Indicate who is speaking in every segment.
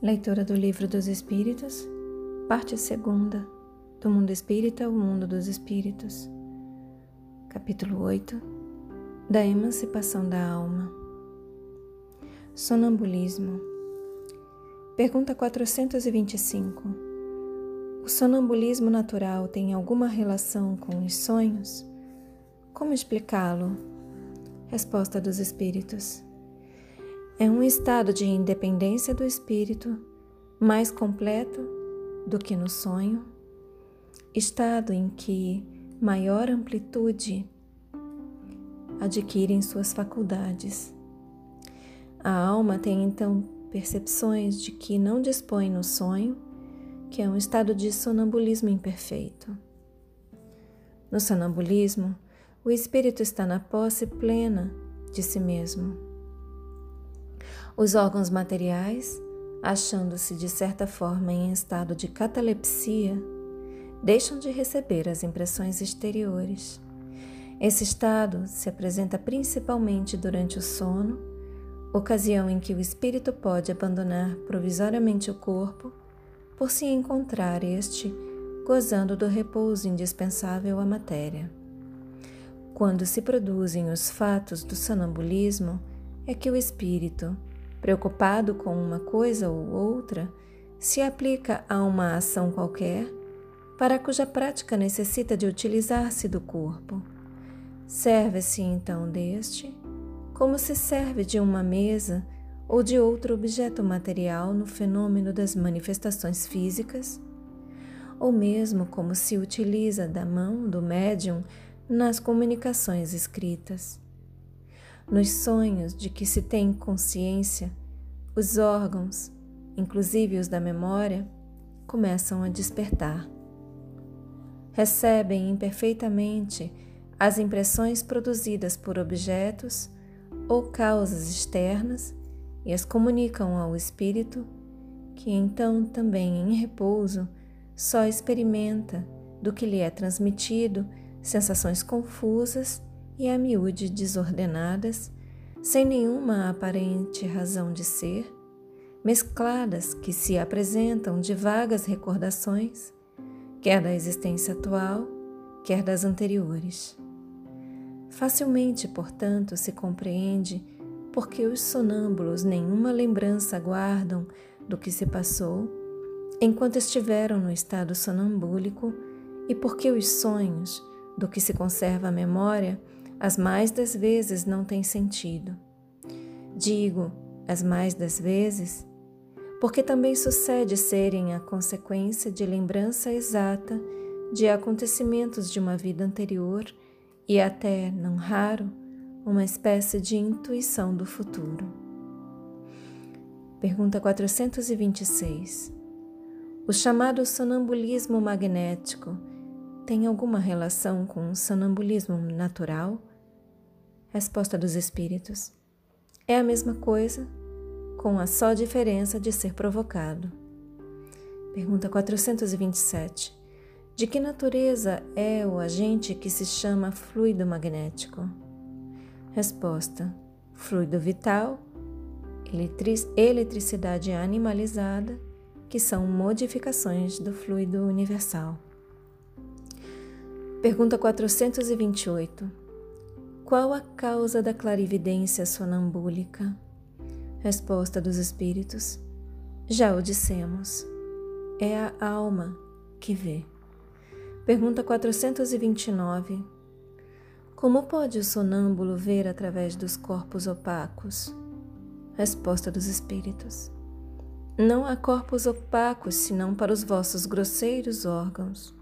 Speaker 1: Leitura do Livro dos Espíritos, parte segunda, do Mundo Espírita, o Mundo dos Espíritos, capítulo 8, da Emancipação da Alma. Sonambulismo. Pergunta 425. O sonambulismo natural tem alguma relação com os sonhos? Como explicá-lo? Resposta dos Espíritos é um estado de independência do espírito mais completo do que no sonho, estado em que maior amplitude adquirem suas faculdades. A alma tem então percepções de que não dispõe no sonho, que é um estado de sonambulismo imperfeito. No sonambulismo, o espírito está na posse plena de si mesmo os órgãos materiais, achando-se de certa forma em estado de catalepsia, deixam de receber as impressões exteriores. Esse estado se apresenta principalmente durante o sono, ocasião em que o espírito pode abandonar provisoriamente o corpo por se encontrar este gozando do repouso indispensável à matéria. Quando se produzem os fatos do sonambulismo, é que o espírito, preocupado com uma coisa ou outra, se aplica a uma ação qualquer, para cuja prática necessita de utilizar-se do corpo. Serve-se então deste, como se serve de uma mesa ou de outro objeto material no fenômeno das manifestações físicas, ou mesmo como se utiliza da mão do médium nas comunicações escritas. Nos sonhos de que se tem consciência, os órgãos, inclusive os da memória, começam a despertar. Recebem imperfeitamente as impressões produzidas por objetos ou causas externas e as comunicam ao espírito, que então também em repouso só experimenta do que lhe é transmitido sensações confusas e a miúde desordenadas, sem nenhuma aparente razão de ser, mescladas que se apresentam de vagas recordações, quer da existência atual, quer das anteriores. Facilmente, portanto, se compreende porque os sonâmbulos nenhuma lembrança guardam do que se passou enquanto estiveram no estado sonambúlico e porque os sonhos, do que se conserva a memória, as mais das vezes não tem sentido. Digo as mais das vezes, porque também sucede serem a consequência de lembrança exata de acontecimentos de uma vida anterior e até, não raro, uma espécie de intuição do futuro. Pergunta 426. O chamado sonambulismo magnético tem alguma relação com o sonambulismo natural? Resposta dos Espíritos: É a mesma coisa, com a só diferença de ser provocado. Pergunta 427. De que natureza é o agente que se chama fluido magnético? Resposta: Fluido vital, eletricidade animalizada, que são modificações do fluido universal. Pergunta 428. Qual a causa da clarividência sonambúlica? Resposta dos Espíritos: Já o dissemos. É a alma que vê. Pergunta 429. Como pode o sonâmbulo ver através dos corpos opacos? Resposta dos Espíritos: Não há corpos opacos senão para os vossos grosseiros órgãos.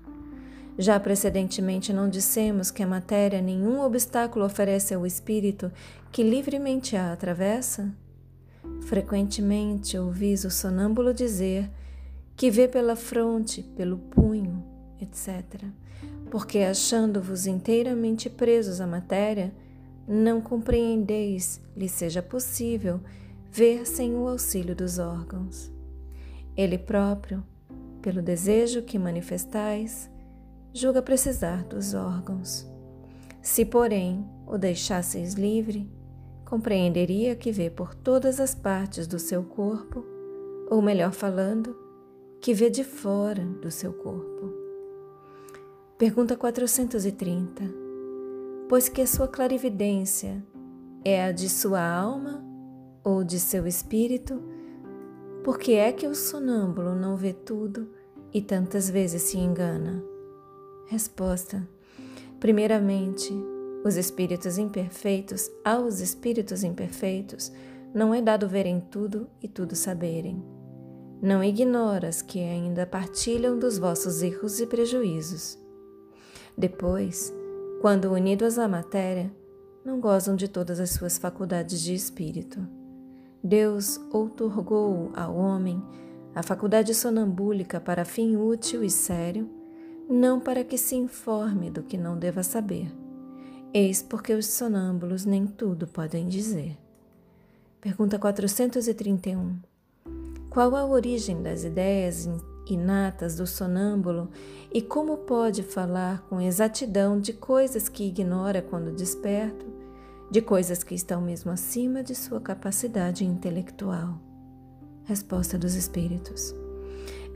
Speaker 1: Já precedentemente não dissemos que a matéria nenhum obstáculo oferece ao espírito que livremente a atravessa? Frequentemente ouvis o sonâmbulo dizer que vê pela fronte, pelo punho, etc., porque achando-vos inteiramente presos à matéria, não compreendeis lhe seja possível ver sem o auxílio dos órgãos. Ele próprio, pelo desejo que manifestais, julga precisar dos órgãos. Se, porém, o deixasseis livre, compreenderia que vê por todas as partes do seu corpo ou melhor falando, que vê de fora do seu corpo. Pergunta 430. Pois que a sua clarividência é a de sua alma ou de seu espírito, por que é que o sonâmbulo não vê tudo e tantas vezes se engana? Resposta: Primeiramente, os espíritos imperfeitos, aos espíritos imperfeitos, não é dado verem tudo e tudo saberem. Não ignoras que ainda partilham dos vossos erros e prejuízos. Depois, quando unidos à matéria, não gozam de todas as suas faculdades de espírito. Deus outorgou ao homem a faculdade sonambúlica para fim útil e sério, não para que se informe do que não deva saber. Eis porque os sonâmbulos nem tudo podem dizer. Pergunta 431. Qual a origem das ideias inatas do sonâmbulo e como pode falar com exatidão de coisas que ignora quando desperto, de coisas que estão mesmo acima de sua capacidade intelectual? Resposta dos Espíritos.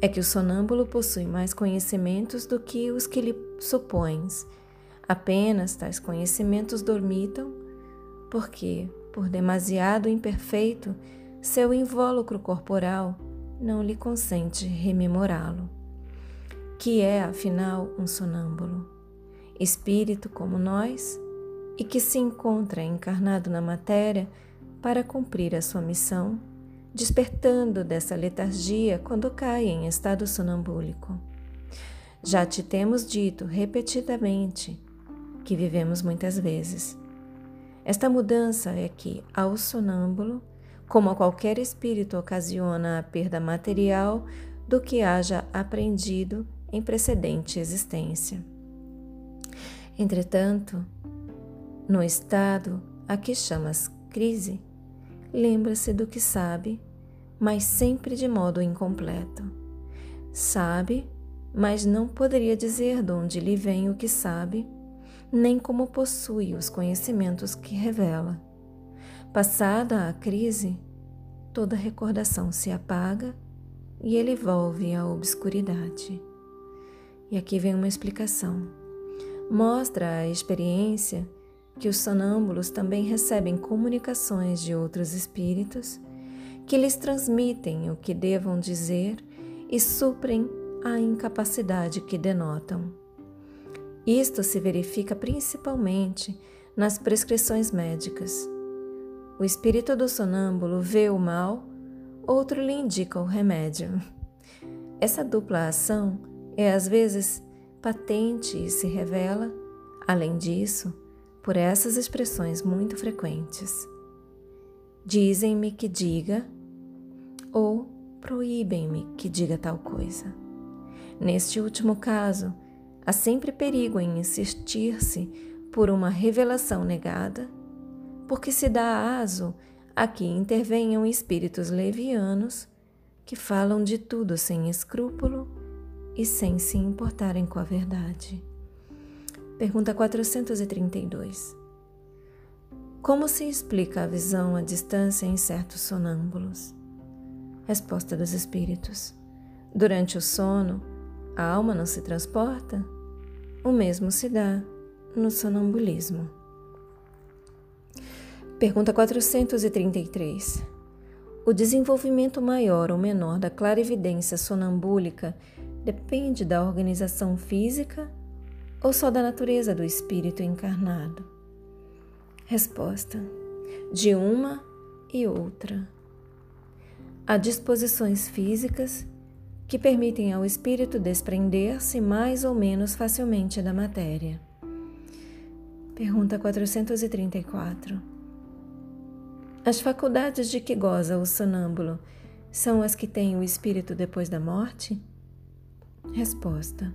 Speaker 1: É que o sonâmbulo possui mais conhecimentos do que os que lhe supões. Apenas tais conhecimentos dormitam, porque, por demasiado imperfeito, seu invólucro corporal não lhe consente rememorá-lo. Que é, afinal, um sonâmbulo? Espírito como nós e que se encontra encarnado na matéria para cumprir a sua missão, despertando dessa letargia quando cai em estado sonambúlico. Já te temos dito repetidamente que vivemos muitas vezes. Esta mudança é que, ao sonâmbulo, como a qualquer espírito ocasiona a perda material do que haja aprendido em precedente existência. Entretanto, no estado a que chamas crise, lembra-se do que sabe, mas sempre de modo incompleto. Sabe, mas não poderia dizer de onde lhe vem o que sabe, nem como possui os conhecimentos que revela. Passada a crise, toda recordação se apaga e ele volve à obscuridade. E aqui vem uma explicação. Mostra a experiência que os sonâmbulos também recebem comunicações de outros espíritos que lhes transmitem o que devam dizer e suprem a incapacidade que denotam. Isto se verifica principalmente nas prescrições médicas. O espírito do sonâmbulo vê o mal, outro lhe indica o remédio. Essa dupla ação é às vezes patente e se revela, além disso, por essas expressões muito frequentes. Dizem-me que diga ou proíbem-me que diga tal coisa. Neste último caso, há sempre perigo em insistir-se por uma revelação negada porque se dá aso a que intervenham espíritos levianos que falam de tudo sem escrúpulo e sem se importarem com a verdade. Pergunta 432. Como se explica a visão à distância em certos sonâmbulos? Resposta dos espíritos. Durante o sono, a alma não se transporta? O mesmo se dá no sonambulismo. Pergunta 433. O desenvolvimento maior ou menor da clarividência sonambúlica depende da organização física ou só da natureza do espírito encarnado? Resposta: de uma e outra. Há disposições físicas que permitem ao espírito desprender-se mais ou menos facilmente da matéria. Pergunta 434. As faculdades de que goza o sonâmbulo são as que tem o espírito depois da morte? Resposta: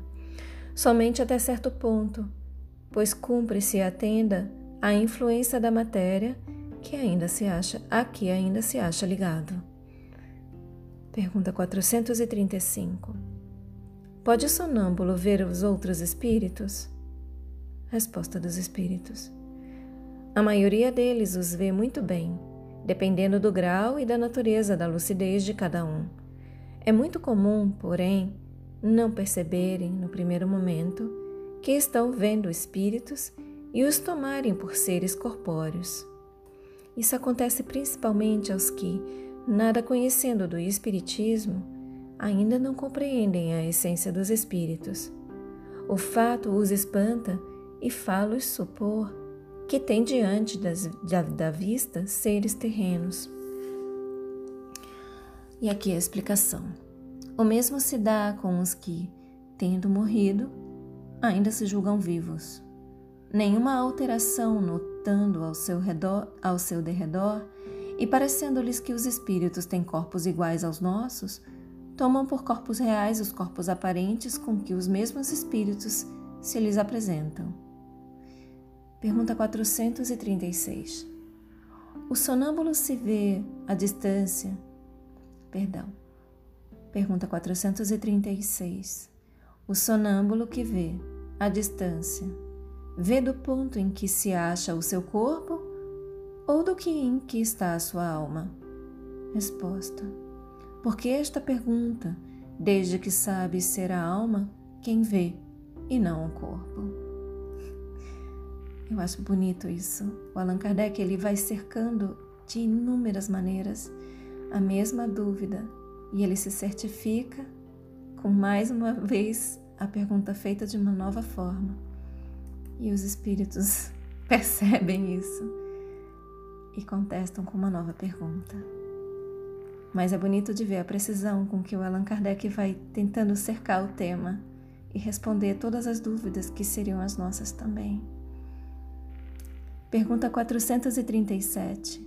Speaker 1: Somente até certo ponto, pois cumpre-se atenda à influência da matéria que ainda se acha, a que ainda se acha ligado. Pergunta 435. Pode o sonâmbulo ver os outros espíritos? Resposta dos espíritos. A maioria deles os vê muito bem dependendo do grau e da natureza da lucidez de cada um. É muito comum, porém, não perceberem no primeiro momento que estão vendo espíritos e os tomarem por seres corpóreos. Isso acontece principalmente aos que, nada conhecendo do Espiritismo, ainda não compreendem a essência dos espíritos. O fato os espanta e fá-los supor que têm diante das, da, da vista seres terrenos. E aqui a explicação. O mesmo se dá com os que, tendo morrido, ainda se julgam vivos. Nenhuma alteração notando ao seu, redor, ao seu derredor e parecendo-lhes que os espíritos têm corpos iguais aos nossos, tomam por corpos reais os corpos aparentes com que os mesmos espíritos se lhes apresentam. Pergunta 436. O sonâmbulo se vê à distância. Perdão. Pergunta 436. O sonâmbulo que vê à distância vê do ponto em que se acha o seu corpo ou do que em que está a sua alma? Resposta: Porque esta pergunta, desde que sabe ser a alma quem vê e não o corpo. Eu acho bonito isso. O Allan Kardec ele vai cercando de inúmeras maneiras a mesma dúvida e ele se certifica com mais uma vez a pergunta feita de uma nova forma. E os espíritos percebem isso e contestam com uma nova pergunta. Mas é bonito de ver a precisão com que o Allan Kardec vai tentando cercar o tema e responder todas as dúvidas que seriam as nossas também. Pergunta 437.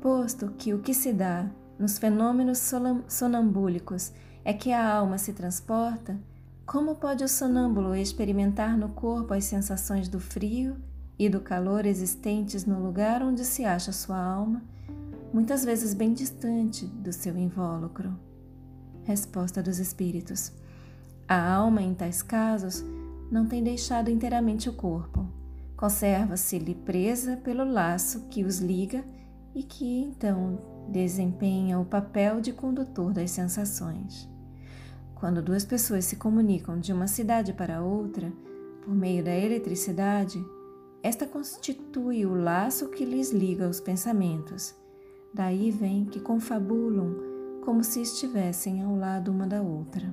Speaker 1: Posto que o que se dá nos fenômenos sonambúlicos é que a alma se transporta, como pode o sonâmbulo experimentar no corpo as sensações do frio e do calor existentes no lugar onde se acha sua alma, muitas vezes bem distante do seu invólucro. Resposta dos Espíritos: A alma, em tais casos, não tem deixado inteiramente o corpo. Conserva-se-lhe presa pelo laço que os liga e que então desempenha o papel de condutor das sensações. Quando duas pessoas se comunicam de uma cidade para outra por meio da eletricidade, esta constitui o laço que lhes liga os pensamentos. Daí vem que confabulam como se estivessem ao lado uma da outra.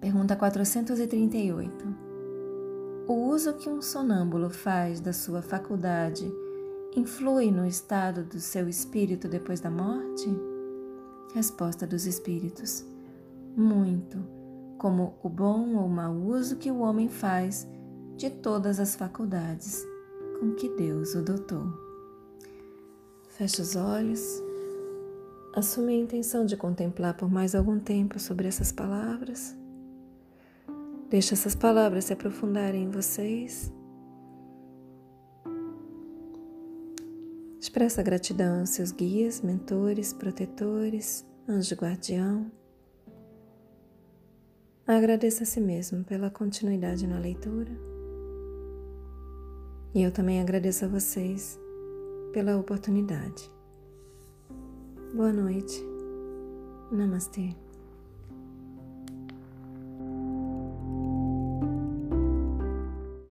Speaker 1: Pergunta 438. O uso que um sonâmbulo faz da sua faculdade influi no estado do seu espírito depois da morte? Resposta dos espíritos: Muito, como o bom ou mau uso que o homem faz de todas as faculdades com que Deus o dotou. Feche os olhos, assume a intenção de contemplar por mais algum tempo sobre essas palavras. Deixe essas palavras se aprofundarem em vocês. Expressa gratidão aos seus guias, mentores, protetores, anjo guardião. Agradeça a si mesmo pela continuidade na leitura. E eu também agradeço a vocês pela oportunidade. Boa noite. Namastê.